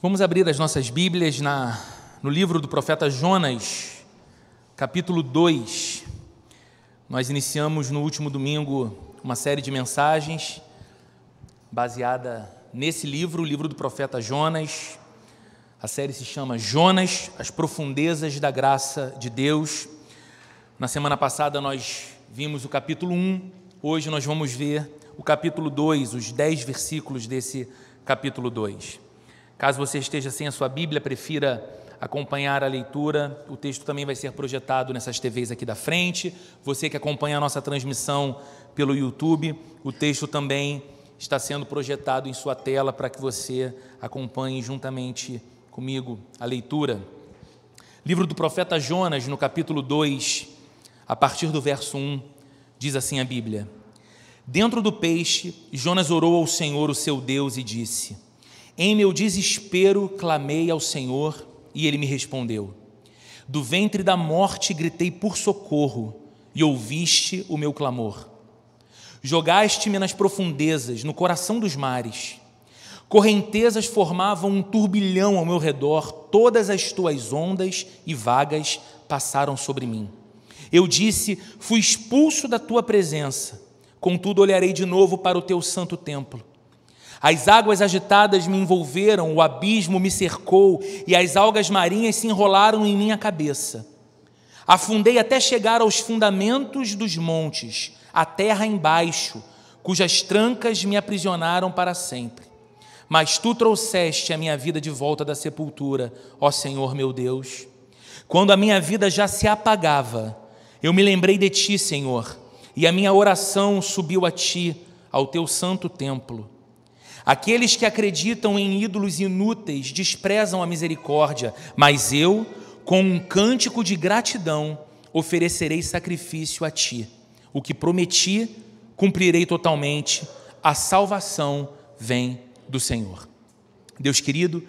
Vamos abrir as nossas Bíblias na, no livro do profeta Jonas, capítulo 2. Nós iniciamos no último domingo uma série de mensagens baseada nesse livro, o livro do profeta Jonas. A série se chama Jonas, as profundezas da graça de Deus. Na semana passada nós vimos o capítulo 1, hoje nós vamos ver o capítulo 2, os 10 versículos desse capítulo 2. Caso você esteja sem a sua Bíblia, prefira acompanhar a leitura, o texto também vai ser projetado nessas TVs aqui da frente. Você que acompanha a nossa transmissão pelo YouTube, o texto também está sendo projetado em sua tela para que você acompanhe juntamente comigo a leitura. Livro do profeta Jonas, no capítulo 2, a partir do verso 1, diz assim a Bíblia: Dentro do peixe, Jonas orou ao Senhor, o seu Deus, e disse: em meu desespero clamei ao Senhor e ele me respondeu. Do ventre da morte gritei por socorro e ouviste o meu clamor. Jogaste-me nas profundezas, no coração dos mares. Correntezas formavam um turbilhão ao meu redor, todas as tuas ondas e vagas passaram sobre mim. Eu disse: Fui expulso da tua presença, contudo olharei de novo para o teu santo templo. As águas agitadas me envolveram, o abismo me cercou e as algas marinhas se enrolaram em minha cabeça. Afundei até chegar aos fundamentos dos montes, a terra embaixo, cujas trancas me aprisionaram para sempre. Mas tu trouxeste a minha vida de volta da sepultura, ó Senhor meu Deus. Quando a minha vida já se apagava, eu me lembrei de ti, Senhor, e a minha oração subiu a ti, ao teu santo templo. Aqueles que acreditam em ídolos inúteis desprezam a misericórdia, mas eu, com um cântico de gratidão, oferecerei sacrifício a ti. O que prometi, cumprirei totalmente. A salvação vem do Senhor. Deus querido,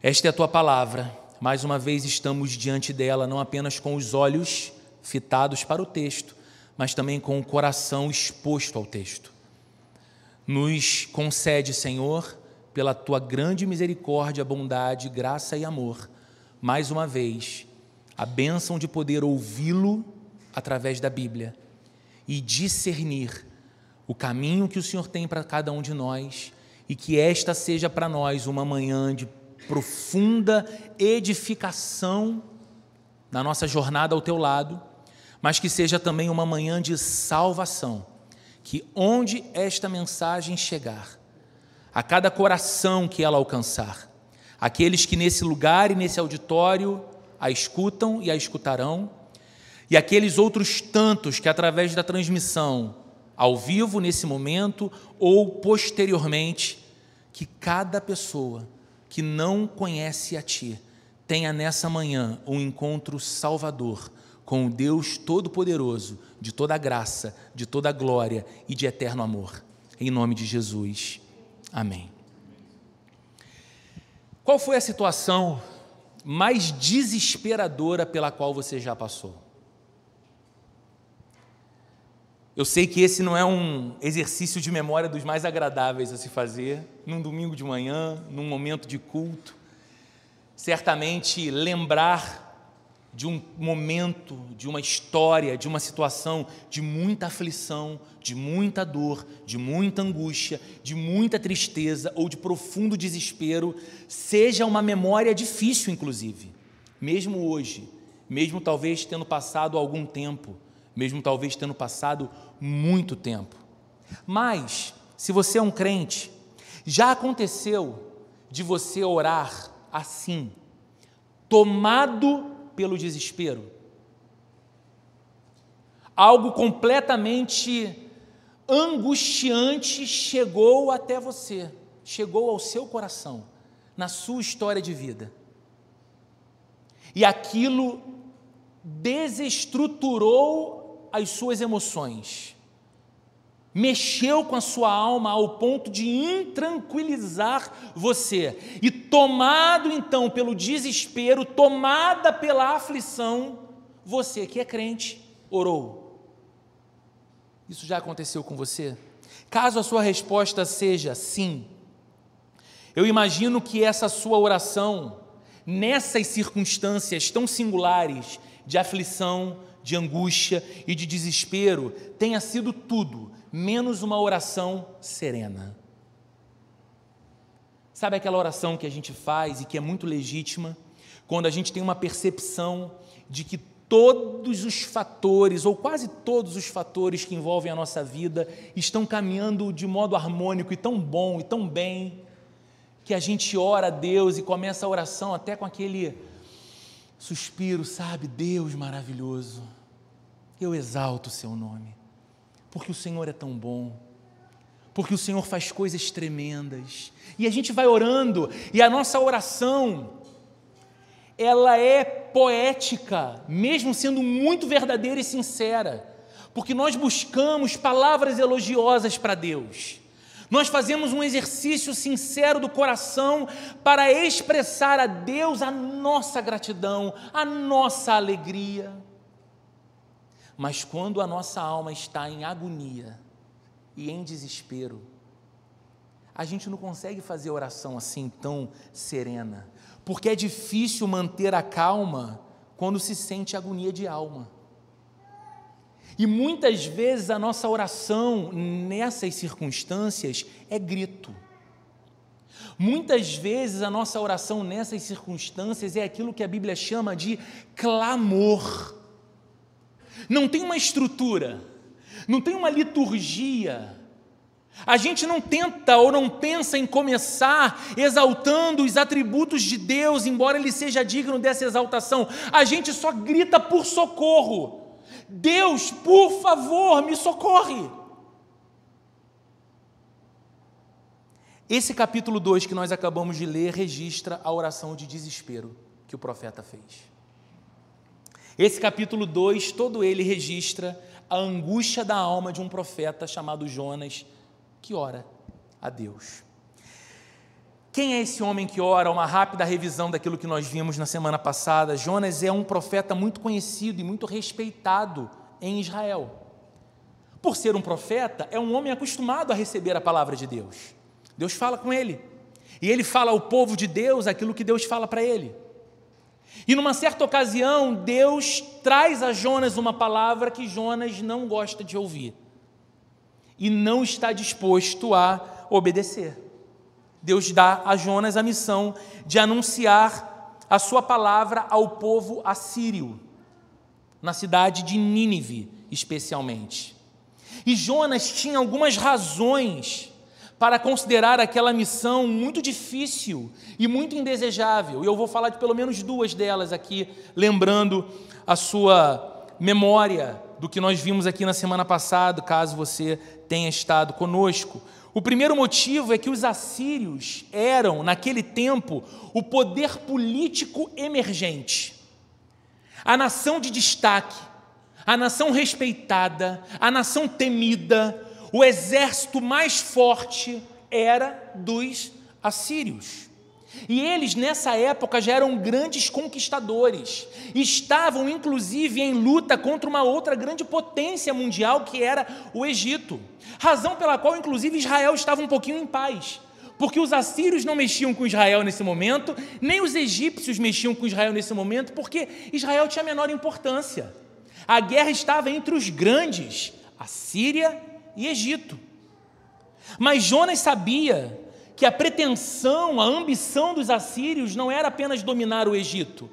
esta é a tua palavra. Mais uma vez estamos diante dela, não apenas com os olhos fitados para o texto, mas também com o coração exposto ao texto. Nos concede, Senhor, pela tua grande misericórdia, bondade, graça e amor, mais uma vez, a bênção de poder ouvi-lo através da Bíblia e discernir o caminho que o Senhor tem para cada um de nós e que esta seja para nós uma manhã de profunda edificação na nossa jornada ao teu lado, mas que seja também uma manhã de salvação que onde esta mensagem chegar, a cada coração que ela alcançar, aqueles que nesse lugar e nesse auditório a escutam e a escutarão, e aqueles outros tantos que através da transmissão, ao vivo nesse momento ou posteriormente, que cada pessoa que não conhece a Ti tenha nessa manhã um encontro salvador com o Deus Todo-Poderoso, de toda graça, de toda glória e de eterno amor. Em nome de Jesus. Amém. Qual foi a situação mais desesperadora pela qual você já passou? Eu sei que esse não é um exercício de memória dos mais agradáveis a se fazer, num domingo de manhã, num momento de culto. Certamente lembrar de um momento, de uma história, de uma situação de muita aflição, de muita dor, de muita angústia, de muita tristeza ou de profundo desespero, seja uma memória difícil, inclusive, mesmo hoje, mesmo talvez tendo passado algum tempo, mesmo talvez tendo passado muito tempo. Mas, se você é um crente, já aconteceu de você orar assim, tomado pelo desespero. Algo completamente angustiante chegou até você, chegou ao seu coração, na sua história de vida. E aquilo desestruturou as suas emoções mexeu com a sua alma ao ponto de intranquilizar você. E tomado então pelo desespero, tomada pela aflição, você que é crente, orou. Isso já aconteceu com você? Caso a sua resposta seja sim, Eu imagino que essa sua oração, nessas circunstâncias tão singulares de aflição, de angústia e de desespero, tenha sido tudo menos uma oração serena. Sabe aquela oração que a gente faz e que é muito legítima, quando a gente tem uma percepção de que todos os fatores, ou quase todos os fatores que envolvem a nossa vida, estão caminhando de modo harmônico e tão bom e tão bem, que a gente ora a Deus e começa a oração até com aquele suspiro, sabe? Deus maravilhoso, eu exalto o seu nome, porque o Senhor é tão bom, porque o Senhor faz coisas tremendas, e a gente vai orando, e a nossa oração, ela é poética, mesmo sendo muito verdadeira e sincera, porque nós buscamos palavras elogiosas para Deus. Nós fazemos um exercício sincero do coração para expressar a Deus a nossa gratidão, a nossa alegria. Mas quando a nossa alma está em agonia e em desespero, a gente não consegue fazer oração assim tão serena, porque é difícil manter a calma quando se sente agonia de alma. E muitas vezes a nossa oração nessas circunstâncias é grito. Muitas vezes a nossa oração nessas circunstâncias é aquilo que a Bíblia chama de clamor. Não tem uma estrutura, não tem uma liturgia. A gente não tenta ou não pensa em começar exaltando os atributos de Deus, embora Ele seja digno dessa exaltação. A gente só grita por socorro. Deus, por favor, me socorre. Esse capítulo 2 que nós acabamos de ler registra a oração de desespero que o profeta fez. Esse capítulo 2, todo ele registra a angústia da alma de um profeta chamado Jonas, que ora a Deus. Quem é esse homem que ora? Uma rápida revisão daquilo que nós vimos na semana passada. Jonas é um profeta muito conhecido e muito respeitado em Israel. Por ser um profeta, é um homem acostumado a receber a palavra de Deus. Deus fala com ele. E ele fala ao povo de Deus aquilo que Deus fala para ele. E numa certa ocasião, Deus traz a Jonas uma palavra que Jonas não gosta de ouvir e não está disposto a obedecer. Deus dá a Jonas a missão de anunciar a sua palavra ao povo assírio, na cidade de Nínive, especialmente. E Jonas tinha algumas razões para considerar aquela missão muito difícil e muito indesejável. E eu vou falar de pelo menos duas delas aqui, lembrando a sua memória do que nós vimos aqui na semana passada, caso você tenha estado conosco. O primeiro motivo é que os assírios eram, naquele tempo, o poder político emergente, a nação de destaque, a nação respeitada, a nação temida, o exército mais forte era dos assírios. E eles, nessa época, já eram grandes conquistadores, estavam inclusive em luta contra uma outra grande potência mundial que era o Egito. Razão pela qual, inclusive, Israel estava um pouquinho em paz, porque os assírios não mexiam com Israel nesse momento, nem os egípcios mexiam com Israel nesse momento, porque Israel tinha menor importância. A guerra estava entre os grandes, a Síria e Egito. Mas Jonas sabia que a pretensão, a ambição dos assírios não era apenas dominar o Egito.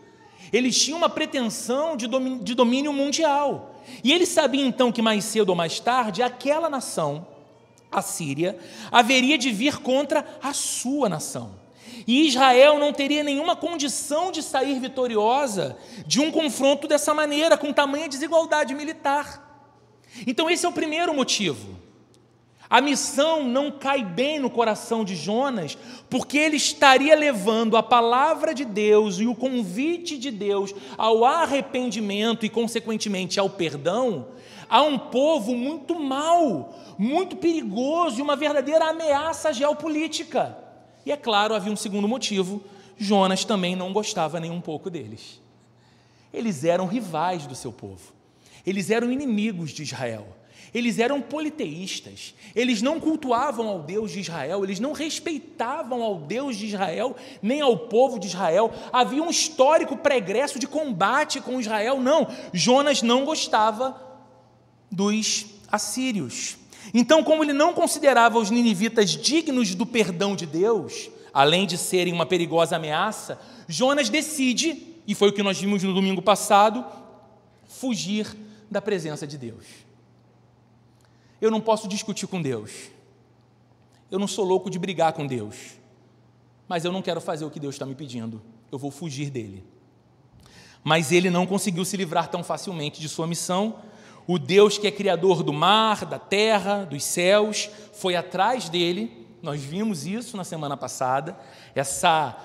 Eles tinham uma pretensão de domínio, de domínio mundial. E ele sabia então que mais cedo ou mais tarde aquela nação, a Síria, haveria de vir contra a sua nação. E Israel não teria nenhuma condição de sair vitoriosa de um confronto dessa maneira, com tamanha desigualdade militar. Então, esse é o primeiro motivo. A missão não cai bem no coração de Jonas, porque ele estaria levando a palavra de Deus e o convite de Deus ao arrependimento e, consequentemente, ao perdão a um povo muito mau, muito perigoso e uma verdadeira ameaça geopolítica. E é claro, havia um segundo motivo: Jonas também não gostava nem um pouco deles. Eles eram rivais do seu povo, eles eram inimigos de Israel. Eles eram politeístas, eles não cultuavam ao Deus de Israel, eles não respeitavam ao Deus de Israel, nem ao povo de Israel. Havia um histórico pregresso de combate com Israel. Não, Jonas não gostava dos assírios. Então, como ele não considerava os ninivitas dignos do perdão de Deus, além de serem uma perigosa ameaça, Jonas decide, e foi o que nós vimos no domingo passado, fugir da presença de Deus. Eu não posso discutir com Deus. Eu não sou louco de brigar com Deus. Mas eu não quero fazer o que Deus está me pedindo. Eu vou fugir dele. Mas ele não conseguiu se livrar tão facilmente de sua missão. O Deus que é criador do mar, da terra, dos céus, foi atrás dele. Nós vimos isso na semana passada. Essa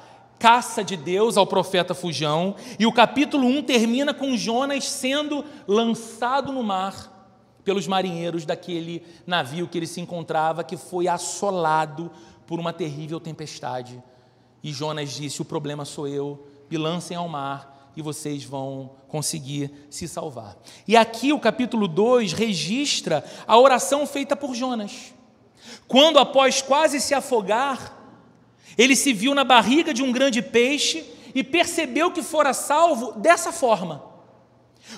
caça de Deus ao profeta Fujão. E o capítulo 1 termina com Jonas sendo lançado no mar pelos marinheiros daquele navio que ele se encontrava, que foi assolado por uma terrível tempestade. E Jonas disse: O problema sou eu, me lancem ao mar e vocês vão conseguir se salvar. E aqui o capítulo 2 registra a oração feita por Jonas. Quando, após quase se afogar, ele se viu na barriga de um grande peixe e percebeu que fora salvo dessa forma.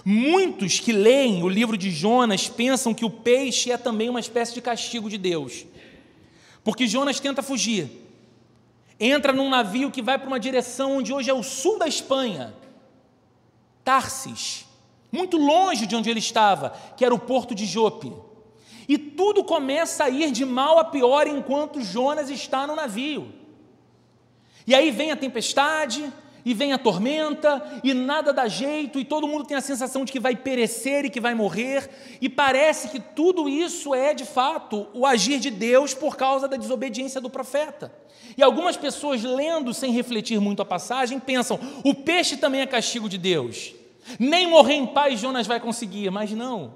Muitos que leem o livro de Jonas pensam que o peixe é também uma espécie de castigo de Deus. Porque Jonas tenta fugir. Entra num navio que vai para uma direção onde hoje é o sul da Espanha, Tarsis, muito longe de onde ele estava, que era o porto de Jope. E tudo começa a ir de mal a pior enquanto Jonas está no navio. E aí vem a tempestade, e vem a tormenta, e nada dá jeito, e todo mundo tem a sensação de que vai perecer e que vai morrer, e parece que tudo isso é de fato o agir de Deus por causa da desobediência do profeta. E algumas pessoas, lendo sem refletir muito a passagem, pensam: o peixe também é castigo de Deus. Nem morrer em paz Jonas vai conseguir, mas não.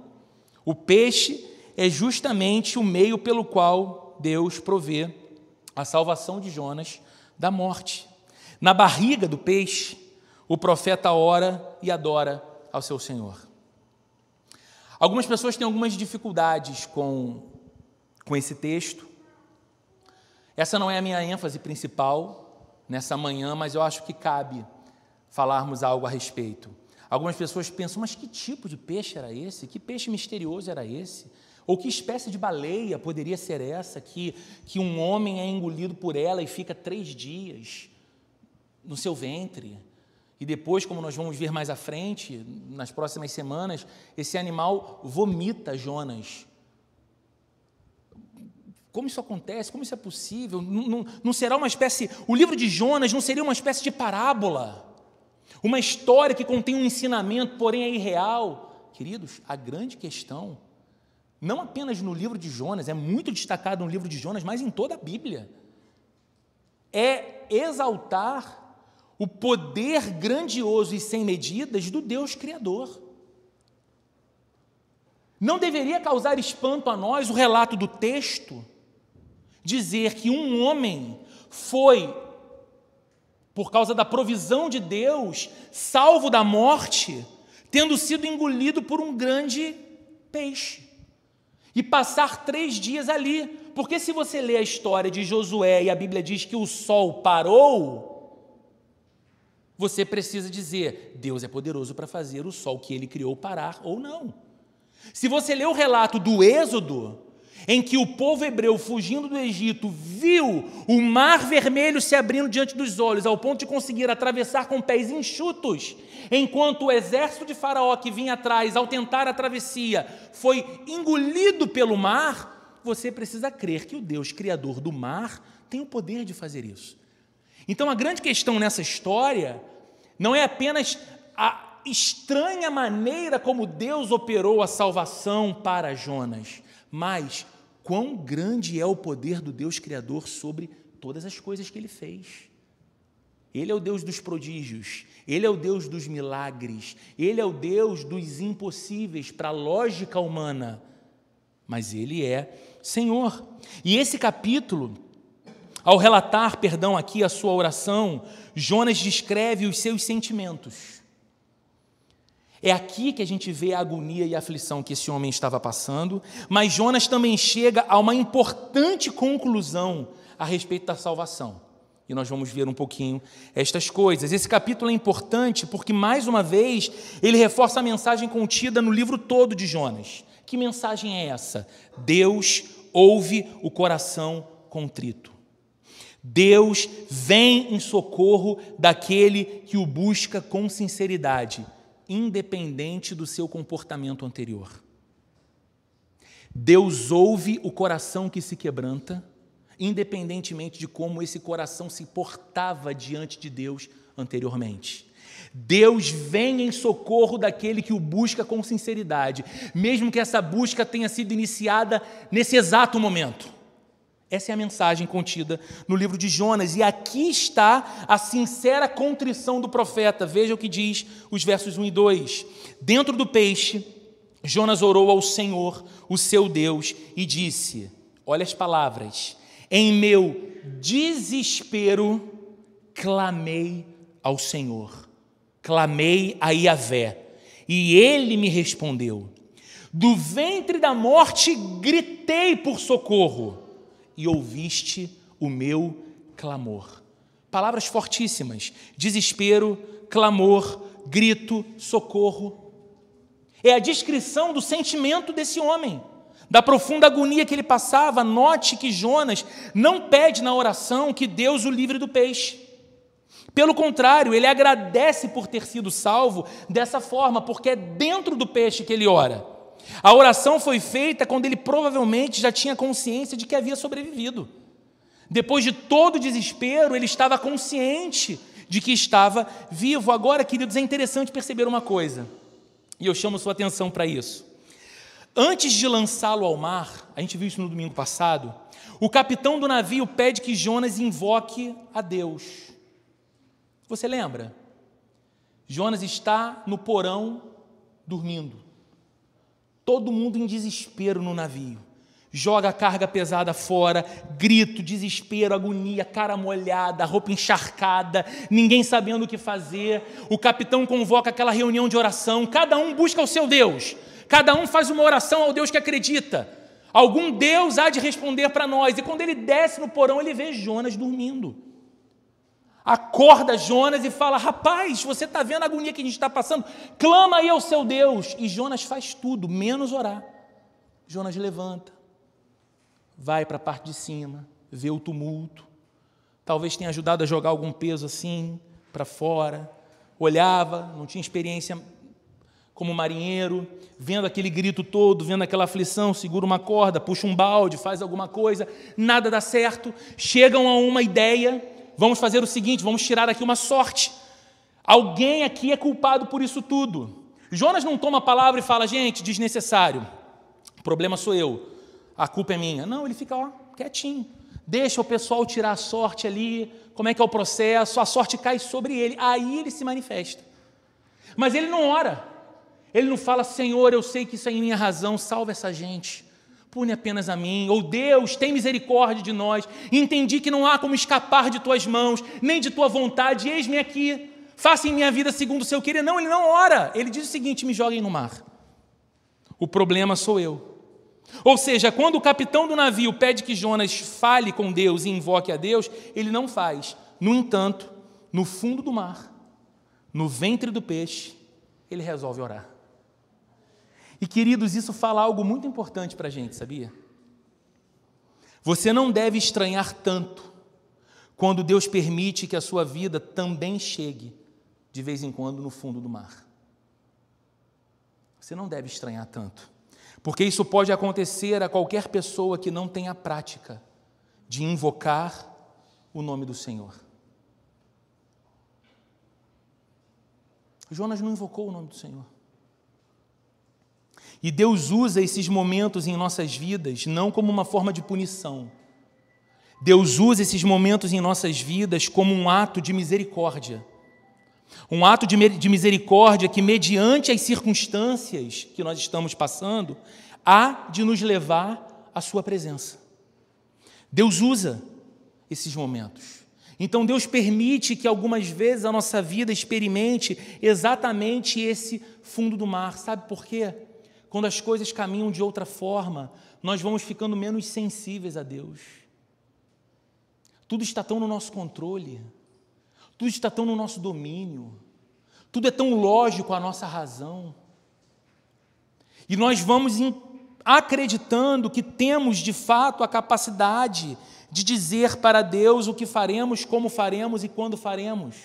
O peixe é justamente o meio pelo qual Deus provê a salvação de Jonas da morte. Na barriga do peixe, o profeta ora e adora ao seu Senhor. Algumas pessoas têm algumas dificuldades com, com esse texto. Essa não é a minha ênfase principal nessa manhã, mas eu acho que cabe falarmos algo a respeito. Algumas pessoas pensam, mas que tipo de peixe era esse? Que peixe misterioso era esse? Ou que espécie de baleia poderia ser essa que, que um homem é engolido por ela e fica três dias? no seu ventre. E depois, como nós vamos ver mais à frente, nas próximas semanas, esse animal vomita Jonas. Como isso acontece? Como isso é possível? Não, não, não, será uma espécie. O livro de Jonas não seria uma espécie de parábola? Uma história que contém um ensinamento, porém é irreal? Queridos, a grande questão, não apenas no livro de Jonas, é muito destacado no livro de Jonas, mas em toda a Bíblia, é exaltar o poder grandioso e sem medidas do Deus Criador. Não deveria causar espanto a nós o relato do texto dizer que um homem foi, por causa da provisão de Deus, salvo da morte, tendo sido engolido por um grande peixe. E passar três dias ali. Porque se você lê a história de Josué e a Bíblia diz que o sol parou, você precisa dizer: Deus é poderoso para fazer o sol que ele criou parar ou não. Se você ler o relato do Êxodo, em que o povo hebreu, fugindo do Egito, viu o mar vermelho se abrindo diante dos olhos, ao ponto de conseguir atravessar com pés enxutos, enquanto o exército de Faraó que vinha atrás, ao tentar a travessia, foi engolido pelo mar, você precisa crer que o Deus Criador do mar tem o poder de fazer isso. Então a grande questão nessa história não é apenas a estranha maneira como Deus operou a salvação para Jonas, mas quão grande é o poder do Deus Criador sobre todas as coisas que ele fez. Ele é o Deus dos prodígios, ele é o Deus dos milagres, ele é o Deus dos impossíveis para a lógica humana, mas ele é Senhor. E esse capítulo ao relatar, perdão, aqui a sua oração, Jonas descreve os seus sentimentos. É aqui que a gente vê a agonia e a aflição que esse homem estava passando, mas Jonas também chega a uma importante conclusão a respeito da salvação. E nós vamos ver um pouquinho estas coisas. Esse capítulo é importante porque, mais uma vez, ele reforça a mensagem contida no livro todo de Jonas. Que mensagem é essa? Deus ouve o coração contrito. Deus vem em socorro daquele que o busca com sinceridade independente do seu comportamento anterior. Deus ouve o coração que se quebranta, independentemente de como esse coração se portava diante de Deus anteriormente. Deus vem em socorro daquele que o busca com sinceridade, mesmo que essa busca tenha sido iniciada nesse exato momento. Essa é a mensagem contida no livro de Jonas, e aqui está a sincera contrição do profeta. Veja o que diz os versos 1 e 2. Dentro do peixe, Jonas orou ao Senhor, o seu Deus, e disse: Olha as palavras. Em meu desespero, clamei ao Senhor, clamei a Iavé, e ele me respondeu. Do ventre da morte gritei por socorro e ouviste o meu clamor. Palavras fortíssimas: desespero, clamor, grito, socorro. É a descrição do sentimento desse homem, da profunda agonia que ele passava. Note que Jonas não pede na oração que Deus o livre do peixe. Pelo contrário, ele agradece por ter sido salvo dessa forma, porque é dentro do peixe que ele ora. A oração foi feita quando ele provavelmente já tinha consciência de que havia sobrevivido. Depois de todo o desespero, ele estava consciente de que estava vivo. Agora, queridos, é interessante perceber uma coisa, e eu chamo sua atenção para isso. Antes de lançá-lo ao mar, a gente viu isso no domingo passado, o capitão do navio pede que Jonas invoque a Deus. Você lembra? Jonas está no porão dormindo. Todo mundo em desespero no navio. Joga a carga pesada fora, grito, desespero, agonia, cara molhada, roupa encharcada, ninguém sabendo o que fazer. O capitão convoca aquela reunião de oração, cada um busca o seu Deus, cada um faz uma oração ao Deus que acredita. Algum Deus há de responder para nós. E quando ele desce no porão, ele vê Jonas dormindo acorda Jonas e fala: Rapaz, você está vendo a agonia que a gente está passando? Clama aí ao seu Deus. E Jonas faz tudo, menos orar. Jonas levanta, vai para a parte de cima, vê o tumulto. Talvez tenha ajudado a jogar algum peso assim para fora. Olhava, não tinha experiência como marinheiro, vendo aquele grito todo, vendo aquela aflição, segura uma corda, puxa um balde, faz alguma coisa, nada dá certo. Chegam a uma ideia Vamos fazer o seguinte: vamos tirar aqui uma sorte. Alguém aqui é culpado por isso tudo. Jonas não toma a palavra e fala, gente, desnecessário. O problema sou eu. A culpa é minha. Não, ele fica ó, quietinho. Deixa o pessoal tirar a sorte ali. Como é que é o processo? A sorte cai sobre ele. Aí ele se manifesta. Mas ele não ora. Ele não fala, Senhor, eu sei que isso é em minha razão, salva essa gente pune apenas a mim, ou Deus, tem misericórdia de nós, entendi que não há como escapar de tuas mãos, nem de tua vontade, eis-me aqui, faça em minha vida segundo o seu querer. Não, ele não ora, ele diz o seguinte: me joguem no mar. O problema sou eu. Ou seja, quando o capitão do navio pede que Jonas fale com Deus e invoque a Deus, ele não faz. No entanto, no fundo do mar, no ventre do peixe, ele resolve orar. E queridos, isso fala algo muito importante para a gente, sabia? Você não deve estranhar tanto quando Deus permite que a sua vida também chegue de vez em quando no fundo do mar. Você não deve estranhar tanto, porque isso pode acontecer a qualquer pessoa que não tenha prática de invocar o nome do Senhor. Jonas não invocou o nome do Senhor. E Deus usa esses momentos em nossas vidas não como uma forma de punição. Deus usa esses momentos em nossas vidas como um ato de misericórdia. Um ato de misericórdia que, mediante as circunstâncias que nós estamos passando, há de nos levar à Sua presença. Deus usa esses momentos. Então Deus permite que algumas vezes a nossa vida experimente exatamente esse fundo do mar. Sabe por quê? Quando as coisas caminham de outra forma, nós vamos ficando menos sensíveis a Deus. Tudo está tão no nosso controle, tudo está tão no nosso domínio, tudo é tão lógico à nossa razão. E nós vamos acreditando que temos de fato a capacidade de dizer para Deus o que faremos, como faremos e quando faremos.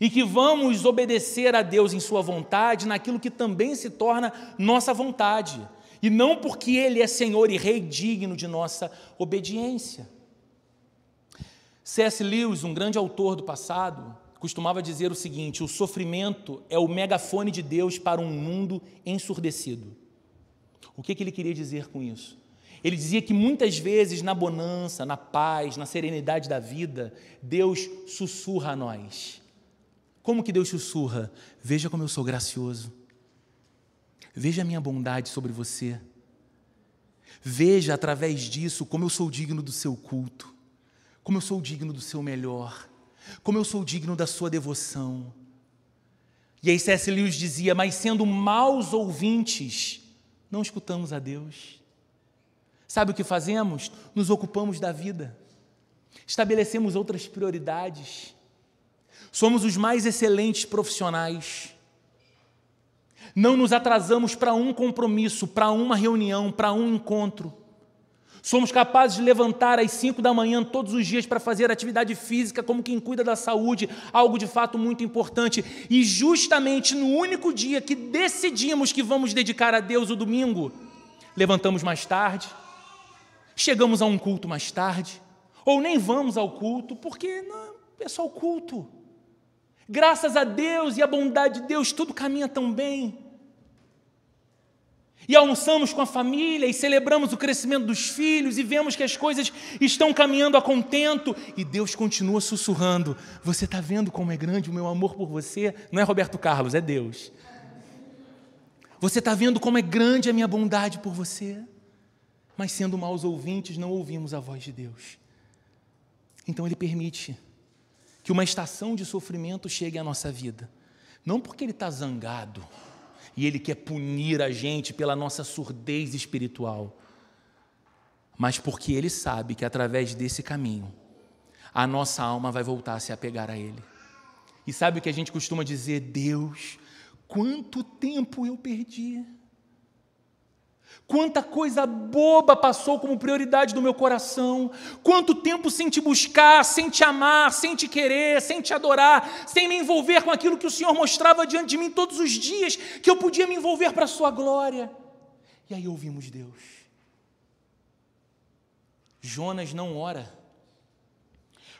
E que vamos obedecer a Deus em Sua vontade naquilo que também se torna nossa vontade, e não porque Ele é Senhor e Rei digno de nossa obediência. C.S. Lewis, um grande autor do passado, costumava dizer o seguinte: o sofrimento é o megafone de Deus para um mundo ensurdecido. O que, que ele queria dizer com isso? Ele dizia que muitas vezes na bonança, na paz, na serenidade da vida, Deus sussurra a nós. Como que Deus sussurra? Veja como eu sou gracioso. Veja a minha bondade sobre você. Veja através disso como eu sou digno do seu culto, como eu sou digno do seu melhor, como eu sou digno da sua devoção. E aí C.S. Lewis dizia: Mas sendo maus ouvintes, não escutamos a Deus. Sabe o que fazemos? Nos ocupamos da vida, estabelecemos outras prioridades, somos os mais excelentes profissionais. Não nos atrasamos para um compromisso, para uma reunião, para um encontro. Somos capazes de levantar às cinco da manhã todos os dias para fazer atividade física, como quem cuida da saúde, algo de fato muito importante. E justamente no único dia que decidimos que vamos dedicar a Deus o domingo, levantamos mais tarde, chegamos a um culto mais tarde, ou nem vamos ao culto, porque não, é só o culto. Graças a Deus e a bondade de Deus, tudo caminha tão bem. E almoçamos com a família e celebramos o crescimento dos filhos e vemos que as coisas estão caminhando a contento e Deus continua sussurrando: Você está vendo como é grande o meu amor por você? Não é Roberto Carlos, é Deus. Você está vendo como é grande a minha bondade por você? mas sendo maus ouvintes, não ouvimos a voz de Deus. Então Ele permite que uma estação de sofrimento chegue à nossa vida, não porque Ele está zangado e Ele quer punir a gente pela nossa surdez espiritual, mas porque Ele sabe que através desse caminho, a nossa alma vai voltar a se apegar a Ele. E sabe o que a gente costuma dizer? Deus, quanto tempo eu perdi. Quanta coisa boba passou como prioridade do meu coração. Quanto tempo sem te buscar, sem te amar, sem te querer, sem te adorar, sem me envolver com aquilo que o Senhor mostrava diante de mim todos os dias, que eu podia me envolver para a Sua glória. E aí ouvimos Deus. Jonas não ora.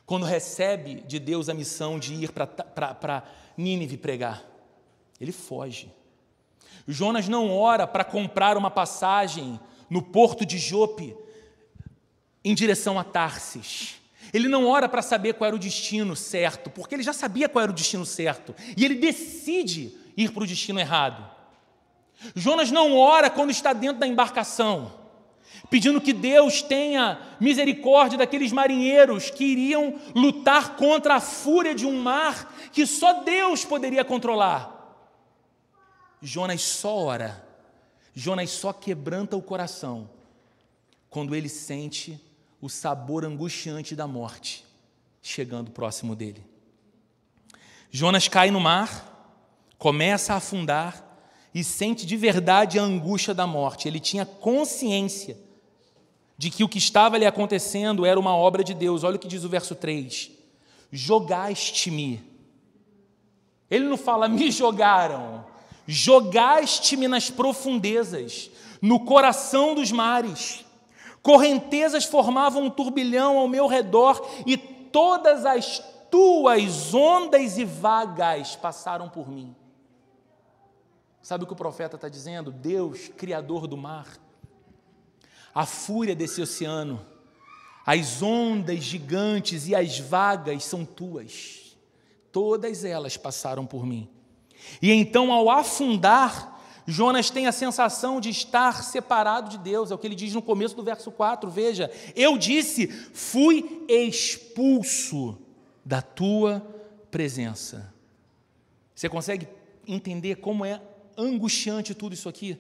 Quando recebe de Deus a missão de ir para Nínive pregar, ele foge. Jonas não ora para comprar uma passagem no porto de Jope em direção a Tarsis. Ele não ora para saber qual era o destino certo, porque ele já sabia qual era o destino certo, e ele decide ir para o destino errado. Jonas não ora quando está dentro da embarcação, pedindo que Deus tenha misericórdia daqueles marinheiros que iriam lutar contra a fúria de um mar que só Deus poderia controlar. Jonas só ora, Jonas só quebranta o coração quando ele sente o sabor angustiante da morte chegando próximo dele. Jonas cai no mar, começa a afundar e sente de verdade a angústia da morte. Ele tinha consciência de que o que estava lhe acontecendo era uma obra de Deus. Olha o que diz o verso 3: Jogaste-me. Ele não fala, me jogaram. Jogaste-me nas profundezas, no coração dos mares. Correntezas formavam um turbilhão ao meu redor e todas as tuas ondas e vagas passaram por mim. Sabe o que o profeta está dizendo? Deus, Criador do mar, a fúria desse oceano, as ondas gigantes e as vagas são tuas, todas elas passaram por mim. E então, ao afundar, Jonas tem a sensação de estar separado de Deus, é o que ele diz no começo do verso 4. Veja, eu disse, fui expulso da tua presença. Você consegue entender como é angustiante tudo isso aqui?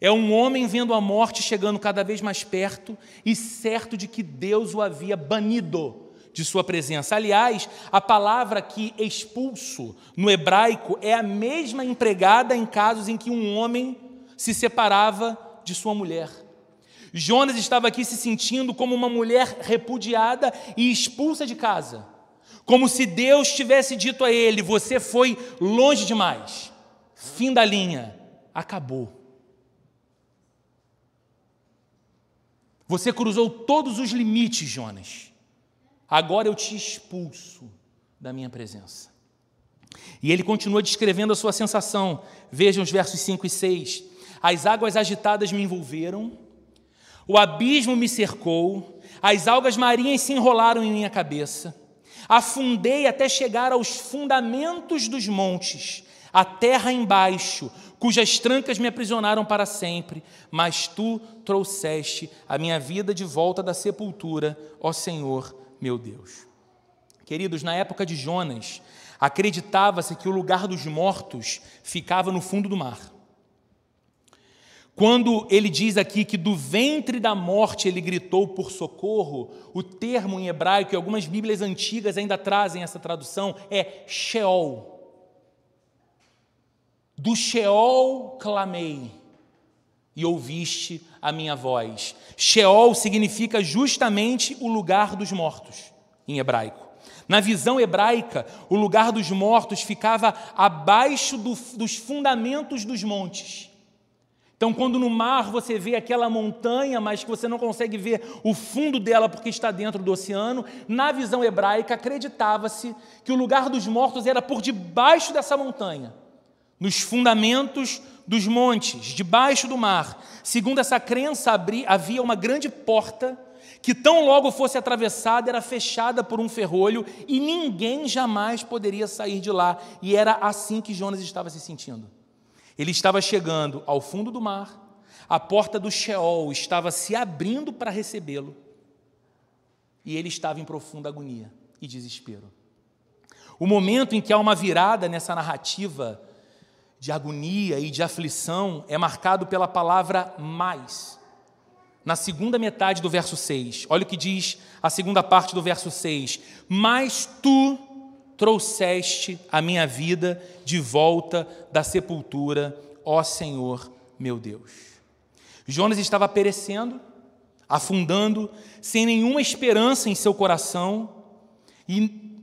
É um homem vendo a morte chegando cada vez mais perto e certo de que Deus o havia banido de sua presença. Aliás, a palavra que expulso no hebraico é a mesma empregada em casos em que um homem se separava de sua mulher. Jonas estava aqui se sentindo como uma mulher repudiada e expulsa de casa, como se Deus tivesse dito a ele: Você foi longe demais, fim da linha, acabou. Você cruzou todos os limites, Jonas. Agora eu te expulso da minha presença. E ele continua descrevendo a sua sensação. Vejam os versos 5 e 6. As águas agitadas me envolveram, o abismo me cercou, as algas marinhas se enrolaram em minha cabeça. Afundei até chegar aos fundamentos dos montes, a terra embaixo, cujas trancas me aprisionaram para sempre, mas tu trouxeste a minha vida de volta da sepultura, ó Senhor, meu Deus. Queridos, na época de Jonas, acreditava-se que o lugar dos mortos ficava no fundo do mar. Quando ele diz aqui que do ventre da morte ele gritou por socorro, o termo em hebraico, e algumas Bíblias antigas ainda trazem essa tradução, é Sheol. Do Sheol clamei e ouviste a minha voz. Sheol significa justamente o lugar dos mortos, em hebraico. Na visão hebraica, o lugar dos mortos ficava abaixo do, dos fundamentos dos montes. Então, quando no mar você vê aquela montanha, mas que você não consegue ver o fundo dela porque está dentro do oceano, na visão hebraica acreditava-se que o lugar dos mortos era por debaixo dessa montanha, nos fundamentos dos montes, debaixo do mar. Segundo essa crença, havia uma grande porta que, tão logo fosse atravessada, era fechada por um ferrolho e ninguém jamais poderia sair de lá. E era assim que Jonas estava se sentindo. Ele estava chegando ao fundo do mar, a porta do Sheol estava se abrindo para recebê-lo e ele estava em profunda agonia e desespero. O momento em que há uma virada nessa narrativa de agonia e de aflição é marcado pela palavra mais. Na segunda metade do verso 6, olha o que diz a segunda parte do verso 6: Mas tu trouxeste a minha vida de volta da sepultura, ó Senhor meu Deus. Jonas estava perecendo, afundando, sem nenhuma esperança em seu coração, e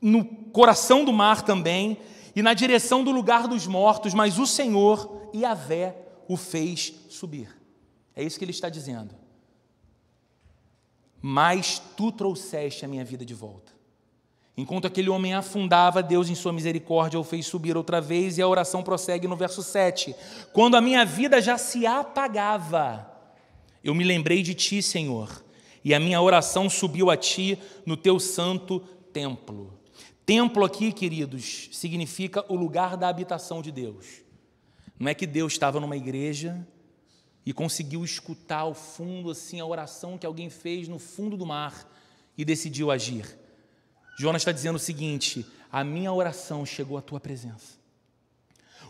no coração do mar também, e na direção do lugar dos mortos, mas o Senhor, Yahvé, o fez subir. É isso que ele está dizendo. Mas tu trouxeste a minha vida de volta. Enquanto aquele homem afundava, Deus, em sua misericórdia, o fez subir outra vez, e a oração prossegue no verso 7. Quando a minha vida já se apagava, eu me lembrei de ti, Senhor, e a minha oração subiu a ti no teu santo templo. Templo aqui, queridos, significa o lugar da habitação de Deus. Não é que Deus estava numa igreja e conseguiu escutar ao fundo assim a oração que alguém fez no fundo do mar e decidiu agir. Jonas está dizendo o seguinte: a minha oração chegou à tua presença.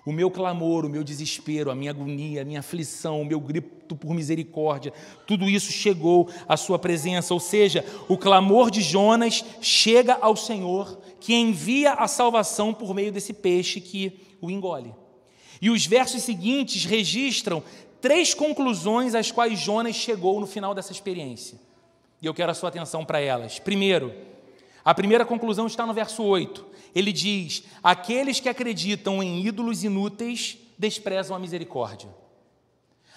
O meu clamor, o meu desespero, a minha agonia, a minha aflição, o meu grito por misericórdia, tudo isso chegou à sua presença. Ou seja, o clamor de Jonas chega ao Senhor, que envia a salvação por meio desse peixe que o engole. E os versos seguintes registram três conclusões às quais Jonas chegou no final dessa experiência. E eu quero a sua atenção para elas. Primeiro, a primeira conclusão está no verso 8 ele diz: aqueles que acreditam em ídolos inúteis desprezam a misericórdia.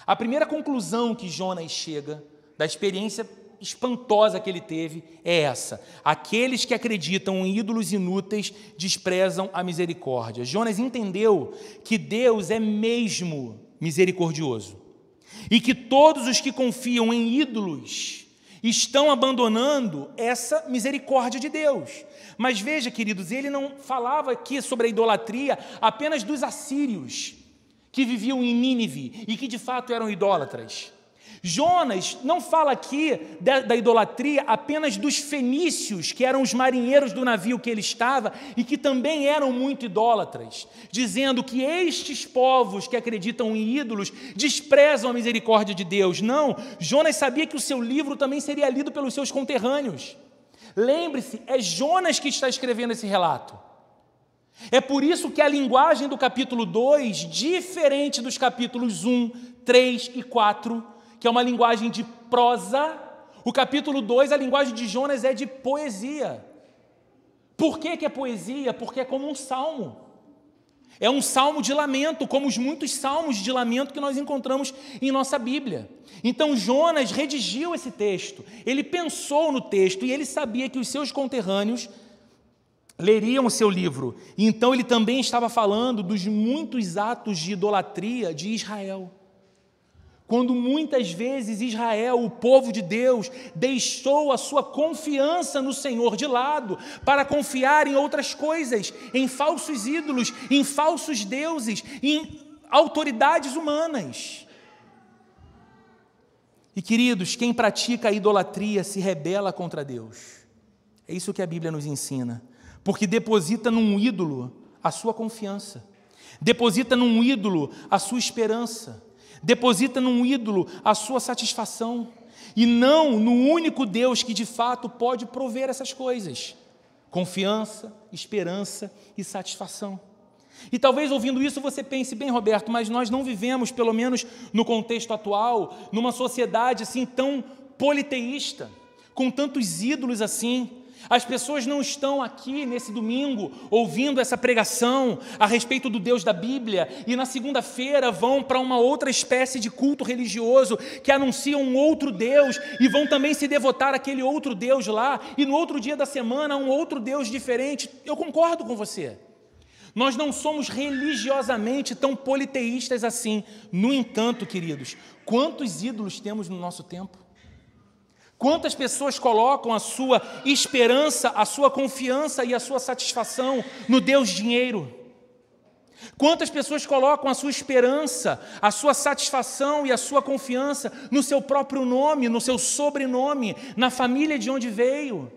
A primeira conclusão que Jonas chega da experiência espantosa que ele teve é essa: aqueles que acreditam em ídolos inúteis desprezam a misericórdia. Jonas entendeu que Deus é mesmo misericordioso e que todos os que confiam em ídolos estão abandonando essa misericórdia de Deus. Mas veja, queridos, ele não falava aqui sobre a idolatria apenas dos assírios, que viviam em Nínive e que de fato eram idólatras. Jonas não fala aqui da, da, idolatria apenas dos fenícios, que eram os marinheiros do navio que ele estava e que também eram muito idólatras, dizendo que estes povos que acreditam em ídolos desprezam a misericórdia de Deus. Não, Jonas sabia que o seu livro também seria lido pelos seus conterrâneos. Lembre-se, é Jonas que está escrevendo esse relato. É por isso que a linguagem do capítulo 2, diferente dos capítulos 1, 3 e 4, que é uma linguagem de prosa, o capítulo 2, a linguagem de Jonas é de poesia. Por que, que é poesia? Porque é como um salmo. É um salmo de lamento, como os muitos salmos de lamento que nós encontramos em nossa Bíblia. Então Jonas redigiu esse texto, ele pensou no texto e ele sabia que os seus conterrâneos leriam o seu livro. Então ele também estava falando dos muitos atos de idolatria de Israel quando muitas vezes Israel, o povo de Deus, deixou a sua confiança no Senhor de lado para confiar em outras coisas, em falsos ídolos, em falsos deuses, em autoridades humanas. E queridos, quem pratica a idolatria se rebela contra Deus. É isso que a Bíblia nos ensina, porque deposita num ídolo a sua confiança, deposita num ídolo a sua esperança deposita num ídolo a sua satisfação e não no único Deus que de fato pode prover essas coisas: confiança, esperança e satisfação. E talvez ouvindo isso você pense, bem, Roberto, mas nós não vivemos, pelo menos no contexto atual, numa sociedade assim tão politeísta, com tantos ídolos assim. As pessoas não estão aqui nesse domingo ouvindo essa pregação a respeito do Deus da Bíblia e na segunda-feira vão para uma outra espécie de culto religioso que anuncia um outro Deus e vão também se devotar àquele outro Deus lá e no outro dia da semana um outro Deus diferente. Eu concordo com você. Nós não somos religiosamente tão politeístas assim. No entanto, queridos, quantos ídolos temos no nosso tempo? Quantas pessoas colocam a sua esperança, a sua confiança e a sua satisfação no Deus dinheiro? Quantas pessoas colocam a sua esperança, a sua satisfação e a sua confiança no seu próprio nome, no seu sobrenome, na família de onde veio?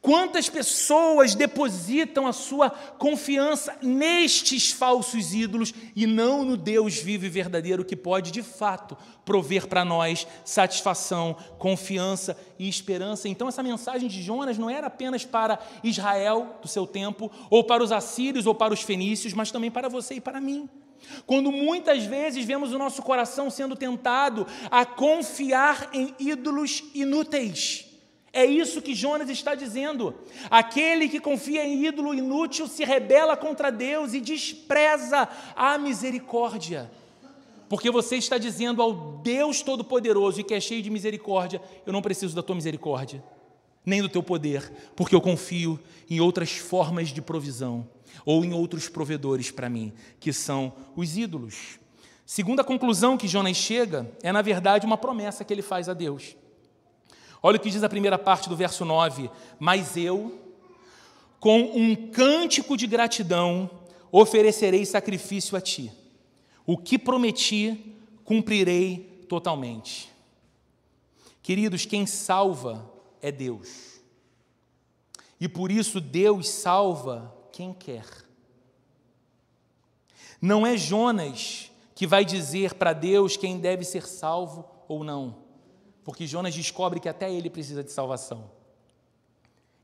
Quantas pessoas depositam a sua confiança nestes falsos ídolos e não no Deus vivo e verdadeiro que pode, de fato, prover para nós satisfação, confiança e esperança? Então, essa mensagem de Jonas não era apenas para Israel do seu tempo, ou para os assírios ou para os fenícios, mas também para você e para mim. Quando muitas vezes vemos o nosso coração sendo tentado a confiar em ídolos inúteis é isso que Jonas está dizendo. Aquele que confia em ídolo inútil se rebela contra Deus e despreza a misericórdia. Porque você está dizendo ao Deus Todo-Poderoso e que é cheio de misericórdia: eu não preciso da tua misericórdia, nem do teu poder, porque eu confio em outras formas de provisão ou em outros provedores para mim, que são os ídolos. Segunda conclusão que Jonas chega é, na verdade, uma promessa que ele faz a Deus. Olha o que diz a primeira parte do verso 9: Mas eu, com um cântico de gratidão, oferecerei sacrifício a ti. O que prometi, cumprirei totalmente. Queridos, quem salva é Deus. E por isso Deus salva quem quer. Não é Jonas que vai dizer para Deus quem deve ser salvo ou não porque Jonas descobre que até ele precisa de salvação.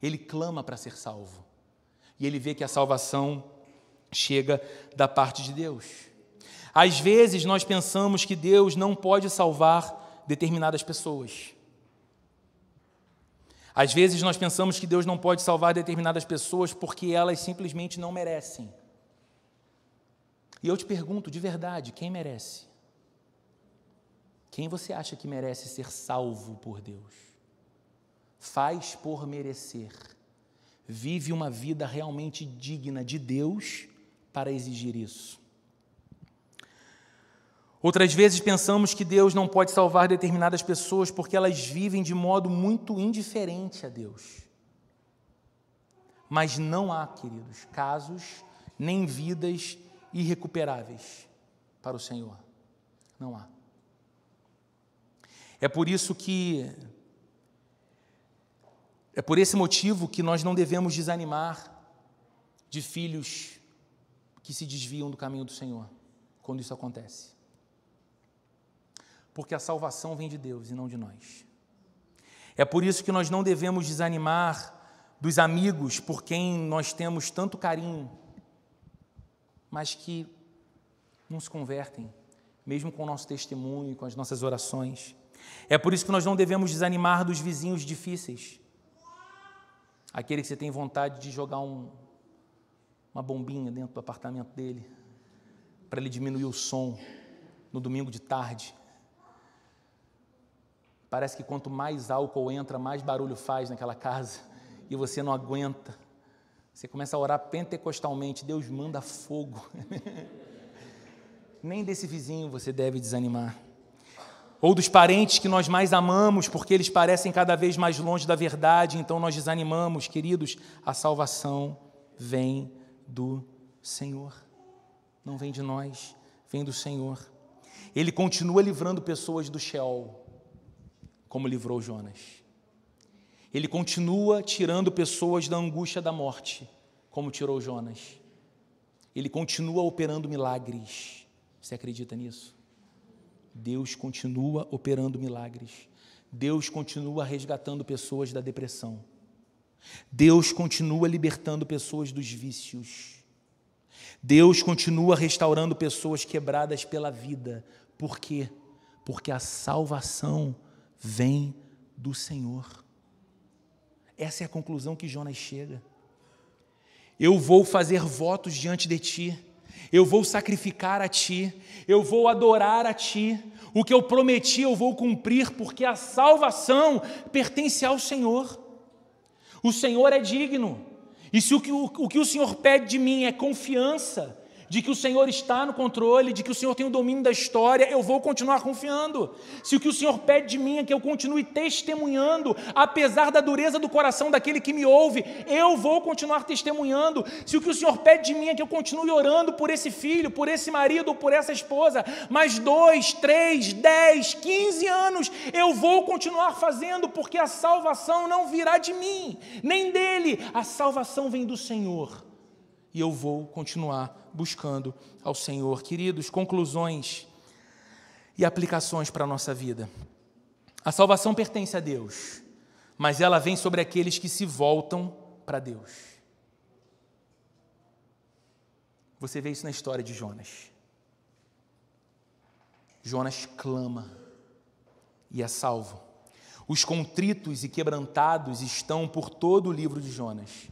Ele clama para ser salvo. E ele vê que a salvação chega da parte de Deus. Às vezes nós pensamos que Deus não pode salvar determinadas pessoas. Às vezes nós pensamos que Deus não pode salvar determinadas pessoas porque elas simplesmente não merecem. E eu te pergunto de verdade: quem merece? Quem você acha que merece ser salvo por Deus? Faz por merecer. Vive uma vida realmente digna de Deus para exigir isso. Outras vezes pensamos que Deus não pode salvar determinadas pessoas porque elas vivem de modo muito indiferente a Deus. Mas não há, queridos, casos nem vidas irrecuperáveis para o Senhor. Não há. É por isso que é por esse motivo que nós não devemos desanimar de filhos que se desviam do caminho do Senhor quando isso acontece. Porque a salvação vem de Deus e não de nós. É por isso que nós não devemos desanimar dos amigos por quem nós temos tanto carinho, mas que não se convertem, mesmo com o nosso testemunho com as nossas orações. É por isso que nós não devemos desanimar dos vizinhos difíceis, aquele que você tem vontade de jogar um, uma bombinha dentro do apartamento dele, para ele diminuir o som no domingo de tarde. Parece que quanto mais álcool entra, mais barulho faz naquela casa e você não aguenta. Você começa a orar pentecostalmente, Deus manda fogo. Nem desse vizinho você deve desanimar. Ou dos parentes que nós mais amamos, porque eles parecem cada vez mais longe da verdade, então nós desanimamos, queridos. A salvação vem do Senhor, não vem de nós, vem do Senhor. Ele continua livrando pessoas do Sheol, como livrou Jonas. Ele continua tirando pessoas da angústia da morte, como tirou Jonas. Ele continua operando milagres. Você acredita nisso? Deus continua operando milagres. Deus continua resgatando pessoas da depressão. Deus continua libertando pessoas dos vícios. Deus continua restaurando pessoas quebradas pela vida. Por quê? Porque a salvação vem do Senhor. Essa é a conclusão que Jonas chega. Eu vou fazer votos diante de ti, eu vou sacrificar a ti, eu vou adorar a ti, o que eu prometi eu vou cumprir, porque a salvação pertence ao Senhor. O Senhor é digno. E se o que o, o que o Senhor pede de mim é confiança, de que o Senhor está no controle, de que o Senhor tem o domínio da história, eu vou continuar confiando. Se o que o Senhor pede de mim é que eu continue testemunhando, apesar da dureza do coração daquele que me ouve, eu vou continuar testemunhando. Se o que o Senhor pede de mim é que eu continue orando por esse filho, por esse marido, por essa esposa, mais dois, três, dez, quinze anos, eu vou continuar fazendo, porque a salvação não virá de mim, nem dele, a salvação vem do Senhor e eu vou continuar buscando ao Senhor. Queridos, conclusões e aplicações para a nossa vida. A salvação pertence a Deus, mas ela vem sobre aqueles que se voltam para Deus. Você vê isso na história de Jonas. Jonas clama e é salvo. Os contritos e quebrantados estão por todo o livro de Jonas.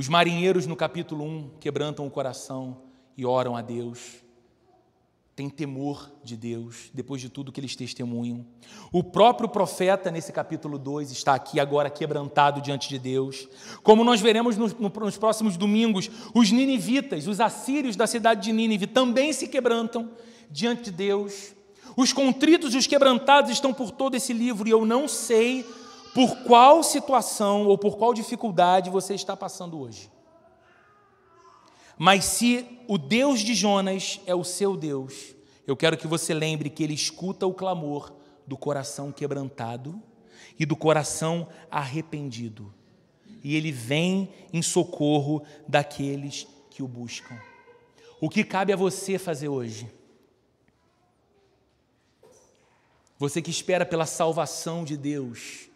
Os marinheiros, no capítulo 1, quebrantam o coração e oram a Deus. Têm temor de Deus, depois de tudo que eles testemunham. O próprio profeta, nesse capítulo 2, está aqui agora quebrantado diante de Deus. Como nós veremos no, no, nos próximos domingos, os ninivitas, os assírios da cidade de Nínive, também se quebrantam diante de Deus. Os contritos e os quebrantados estão por todo esse livro, e eu não sei por qual situação ou por qual dificuldade você está passando hoje. Mas se o Deus de Jonas é o seu Deus, eu quero que você lembre que ele escuta o clamor do coração quebrantado e do coração arrependido. E ele vem em socorro daqueles que o buscam. O que cabe a você fazer hoje? Você que espera pela salvação de Deus,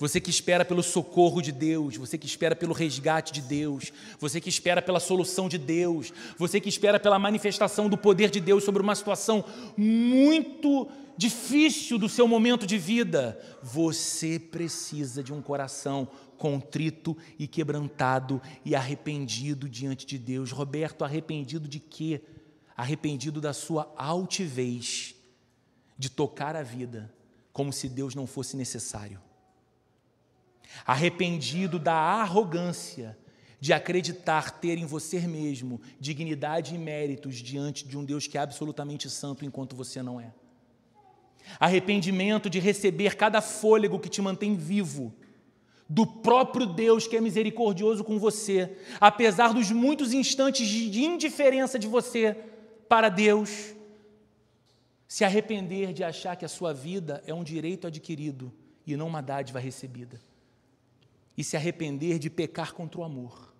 você que espera pelo socorro de Deus, você que espera pelo resgate de Deus, você que espera pela solução de Deus, você que espera pela manifestação do poder de Deus sobre uma situação muito difícil do seu momento de vida, você precisa de um coração contrito e quebrantado e arrependido diante de Deus. Roberto, arrependido de quê? Arrependido da sua altivez de tocar a vida como se Deus não fosse necessário arrependido da arrogância de acreditar ter em você mesmo dignidade e méritos diante de um Deus que é absolutamente santo enquanto você não é. Arrependimento de receber cada fôlego que te mantém vivo do próprio Deus que é misericordioso com você, apesar dos muitos instantes de indiferença de você para Deus. Se arrepender de achar que a sua vida é um direito adquirido e não uma dádiva recebida. E se arrepender de pecar contra o amor.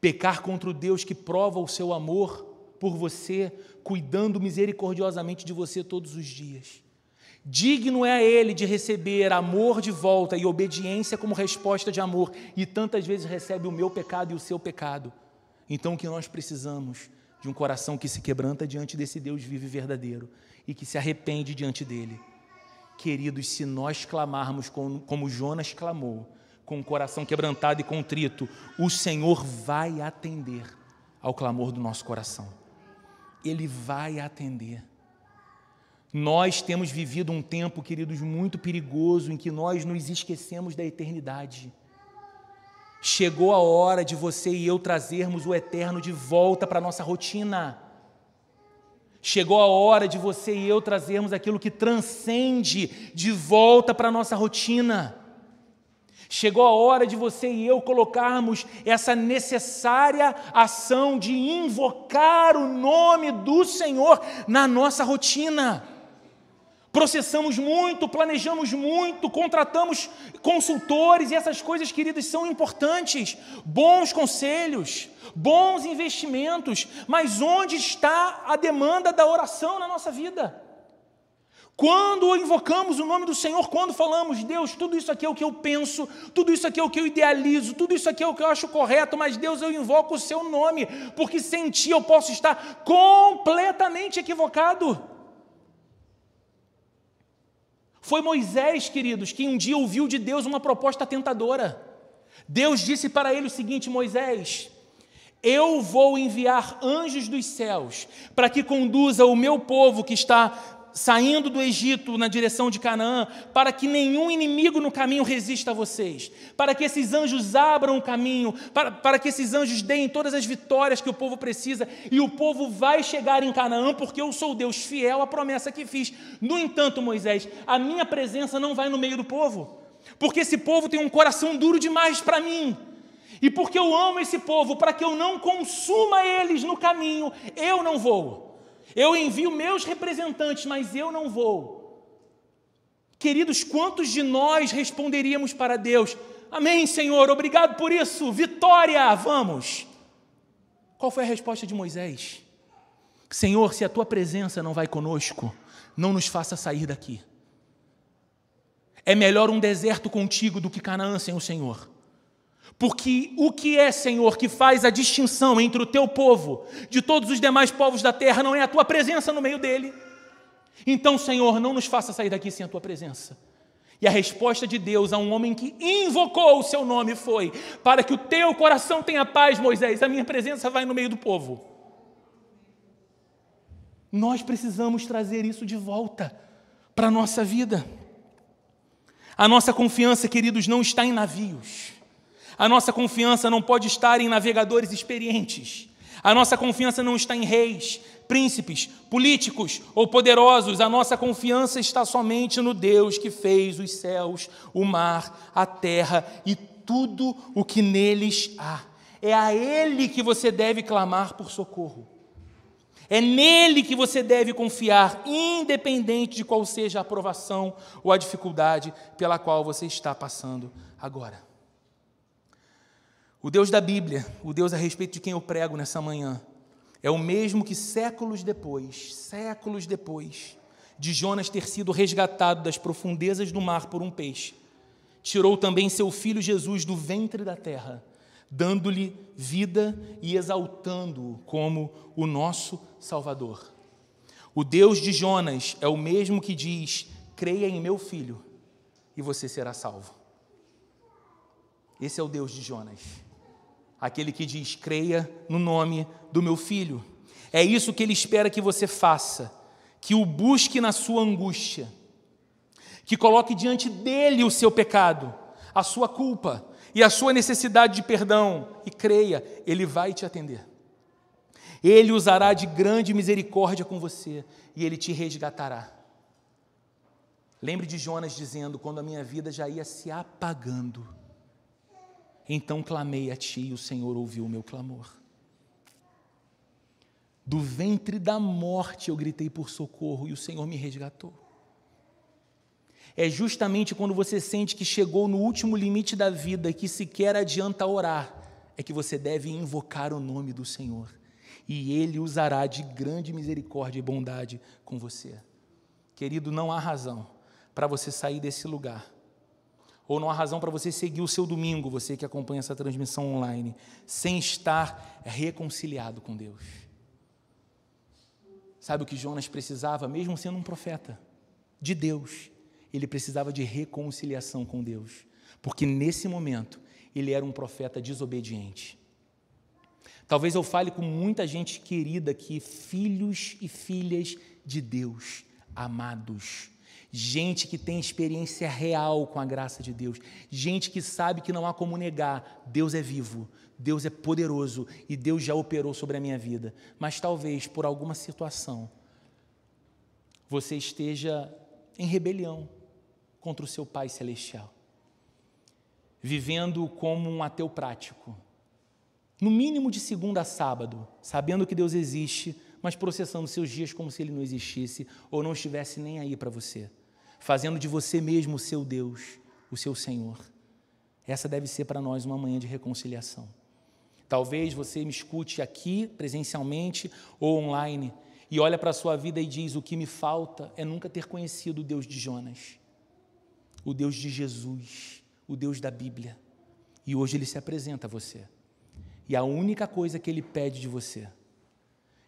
Pecar contra o Deus que prova o seu amor por você, cuidando misericordiosamente de você todos os dias. Digno é a Ele de receber amor de volta e obediência como resposta de amor, e tantas vezes recebe o meu pecado e o seu pecado. Então, o que nós precisamos? De um coração que se quebranta diante desse Deus vivo e verdadeiro e que se arrepende diante dele. Queridos, se nós clamarmos como, como Jonas clamou, com o coração quebrantado e contrito, o Senhor vai atender ao clamor do nosso coração. Ele vai atender. Nós temos vivido um tempo, queridos, muito perigoso em que nós nos esquecemos da eternidade. Chegou a hora de você e eu trazermos o eterno de volta para a nossa rotina. Chegou a hora de você e eu trazermos aquilo que transcende de volta para a nossa rotina. Chegou a hora de você e eu colocarmos essa necessária ação de invocar o nome do Senhor na nossa rotina processamos muito, planejamos muito, contratamos consultores e essas coisas, queridas, são importantes. Bons conselhos, bons investimentos, mas onde está a demanda da oração na nossa vida? Quando invocamos o nome do Senhor, quando falamos, Deus, tudo isso aqui é o que eu penso, tudo isso aqui é o que eu idealizo, tudo isso aqui é o que eu acho correto, mas Deus, eu invoco o seu nome, porque sem ti eu posso estar completamente equivocado. Foi Moisés, queridos, que um dia ouviu de Deus uma proposta tentadora. Deus disse para ele o seguinte: Moisés, eu vou enviar anjos dos céus para que conduza o meu povo que está saindo do Egito na direção de Canaã, para que nenhum inimigo no caminho resista a vocês, para que esses anjos abram o caminho, para, para que esses anjos deem todas as vitórias que o povo precisa, e o povo vai chegar em Canaã, porque eu sou Deus fiel à promessa que fiz. No entanto, Moisés, a minha presença não vai no meio do povo, porque esse povo tem um coração duro demais para mim. E porque eu amo esse povo, para que eu não consuma eles no caminho, eu não vou. Eu envio meus representantes, mas eu não vou. Queridos, quantos de nós responderíamos para Deus: Amém, Senhor, obrigado por isso, vitória, vamos. Qual foi a resposta de Moisés? Senhor, se a tua presença não vai conosco, não nos faça sair daqui. É melhor um deserto contigo do que Canaã sem o Senhor. Porque o que é, Senhor, que faz a distinção entre o teu povo de todos os demais povos da terra não é a tua presença no meio dele. Então, Senhor, não nos faça sair daqui sem a tua presença. E a resposta de Deus a um homem que invocou o seu nome foi: Para que o teu coração tenha paz, Moisés, a minha presença vai no meio do povo. Nós precisamos trazer isso de volta para a nossa vida. A nossa confiança, queridos, não está em navios. A nossa confiança não pode estar em navegadores experientes. A nossa confiança não está em reis, príncipes, políticos ou poderosos. A nossa confiança está somente no Deus que fez os céus, o mar, a terra e tudo o que neles há. É a Ele que você deve clamar por socorro. É nele que você deve confiar, independente de qual seja a aprovação ou a dificuldade pela qual você está passando agora. O Deus da Bíblia, o Deus a respeito de quem eu prego nessa manhã, é o mesmo que séculos depois, séculos depois, de Jonas ter sido resgatado das profundezas do mar por um peixe, tirou também seu filho Jesus do ventre da terra, dando-lhe vida e exaltando-o como o nosso Salvador. O Deus de Jonas é o mesmo que diz: creia em meu filho e você será salvo. Esse é o Deus de Jonas aquele que diz: creia no nome do meu filho. É isso que ele espera que você faça, que o busque na sua angústia, que coloque diante dele o seu pecado, a sua culpa e a sua necessidade de perdão, e creia, ele vai te atender. Ele usará de grande misericórdia com você e ele te resgatará. Lembre de Jonas dizendo: quando a minha vida já ia se apagando, então clamei a ti e o Senhor ouviu o meu clamor. Do ventre da morte eu gritei por socorro e o Senhor me resgatou. É justamente quando você sente que chegou no último limite da vida e que sequer adianta orar, é que você deve invocar o nome do Senhor. E Ele usará de grande misericórdia e bondade com você. Querido, não há razão para você sair desse lugar. Ou não há razão para você seguir o seu domingo, você que acompanha essa transmissão online, sem estar reconciliado com Deus. Sabe o que Jonas precisava, mesmo sendo um profeta de Deus? Ele precisava de reconciliação com Deus, porque nesse momento ele era um profeta desobediente. Talvez eu fale com muita gente querida aqui, filhos e filhas de Deus, amados. Gente que tem experiência real com a graça de Deus. Gente que sabe que não há como negar: Deus é vivo, Deus é poderoso e Deus já operou sobre a minha vida. Mas talvez por alguma situação você esteja em rebelião contra o seu Pai celestial, vivendo como um ateu prático, no mínimo de segunda a sábado, sabendo que Deus existe, mas processando seus dias como se ele não existisse ou não estivesse nem aí para você, fazendo de você mesmo o seu Deus, o seu Senhor. Essa deve ser para nós uma manhã de reconciliação. Talvez você me escute aqui presencialmente ou online e olha para a sua vida e diz: O que me falta é nunca ter conhecido o Deus de Jonas, o Deus de Jesus, o Deus da Bíblia. E hoje ele se apresenta a você. E a única coisa que ele pede de você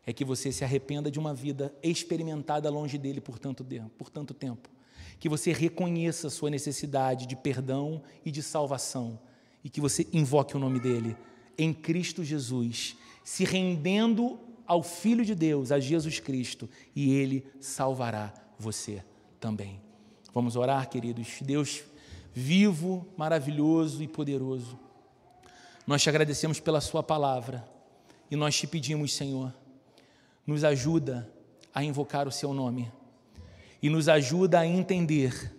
é que você se arrependa de uma vida experimentada longe dele por tanto tempo. Que você reconheça a sua necessidade de perdão e de salvação e que você invoque o nome dele em Cristo Jesus, se rendendo ao Filho de Deus, a Jesus Cristo, e Ele salvará você também. Vamos orar, queridos. Deus vivo, maravilhoso e poderoso. Nós te agradecemos pela Sua palavra e nós te pedimos, Senhor, nos ajuda a invocar o Seu nome e nos ajuda a entender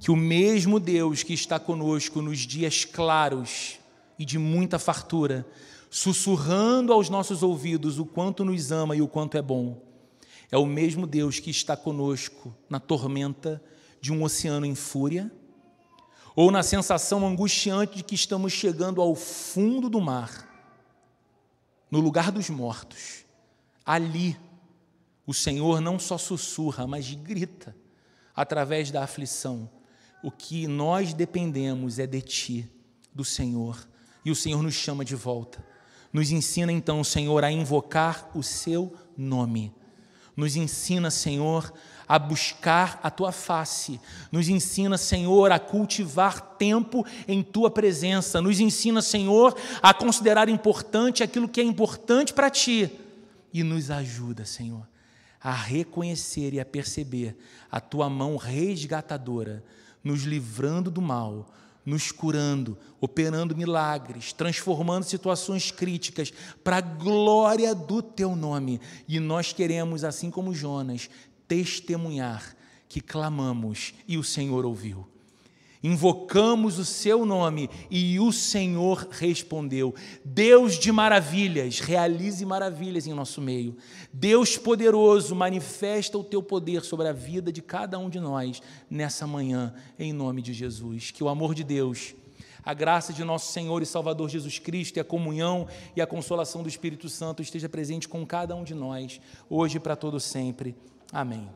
que o mesmo Deus que está conosco nos dias claros e de muita fartura, sussurrando aos nossos ouvidos o quanto nos ama e o quanto é bom. É o mesmo Deus que está conosco na tormenta de um oceano em fúria, ou na sensação angustiante de que estamos chegando ao fundo do mar, no lugar dos mortos. Ali, o Senhor não só sussurra, mas grita através da aflição. O que nós dependemos é de Ti, do Senhor e o Senhor nos chama de volta. Nos ensina então, Senhor, a invocar o seu nome. Nos ensina, Senhor, a buscar a tua face. Nos ensina, Senhor, a cultivar tempo em tua presença. Nos ensina, Senhor, a considerar importante aquilo que é importante para ti. E nos ajuda, Senhor, a reconhecer e a perceber a tua mão resgatadora, nos livrando do mal nos curando, operando milagres, transformando situações críticas para a glória do teu nome. E nós queremos, assim como Jonas, testemunhar que clamamos e o Senhor ouviu. Invocamos o seu nome e o Senhor respondeu. Deus de maravilhas, realize maravilhas em nosso meio. Deus poderoso, manifesta o teu poder sobre a vida de cada um de nós nessa manhã, em nome de Jesus. Que o amor de Deus, a graça de nosso Senhor e Salvador Jesus Cristo e a comunhão e a consolação do Espírito Santo esteja presente com cada um de nós, hoje e para todo sempre. Amém.